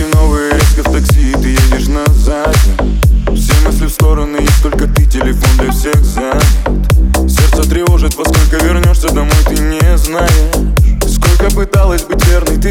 Дороги новые, резко в такси, ты едешь на заднем Все мысли в стороны, есть только ты, телефон для всех занят. Сердце тревожит, во сколько вернешься домой, ты не знаешь. Сколько пыталась быть верной, ты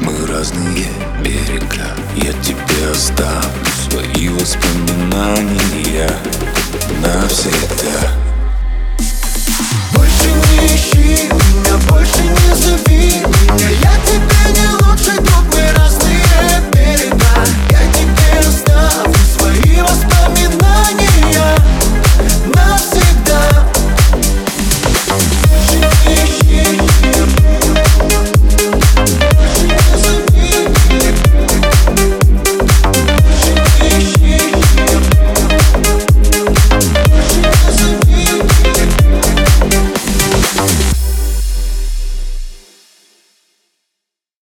разные берега. Я тебе оставлю свои воспоминания навсегда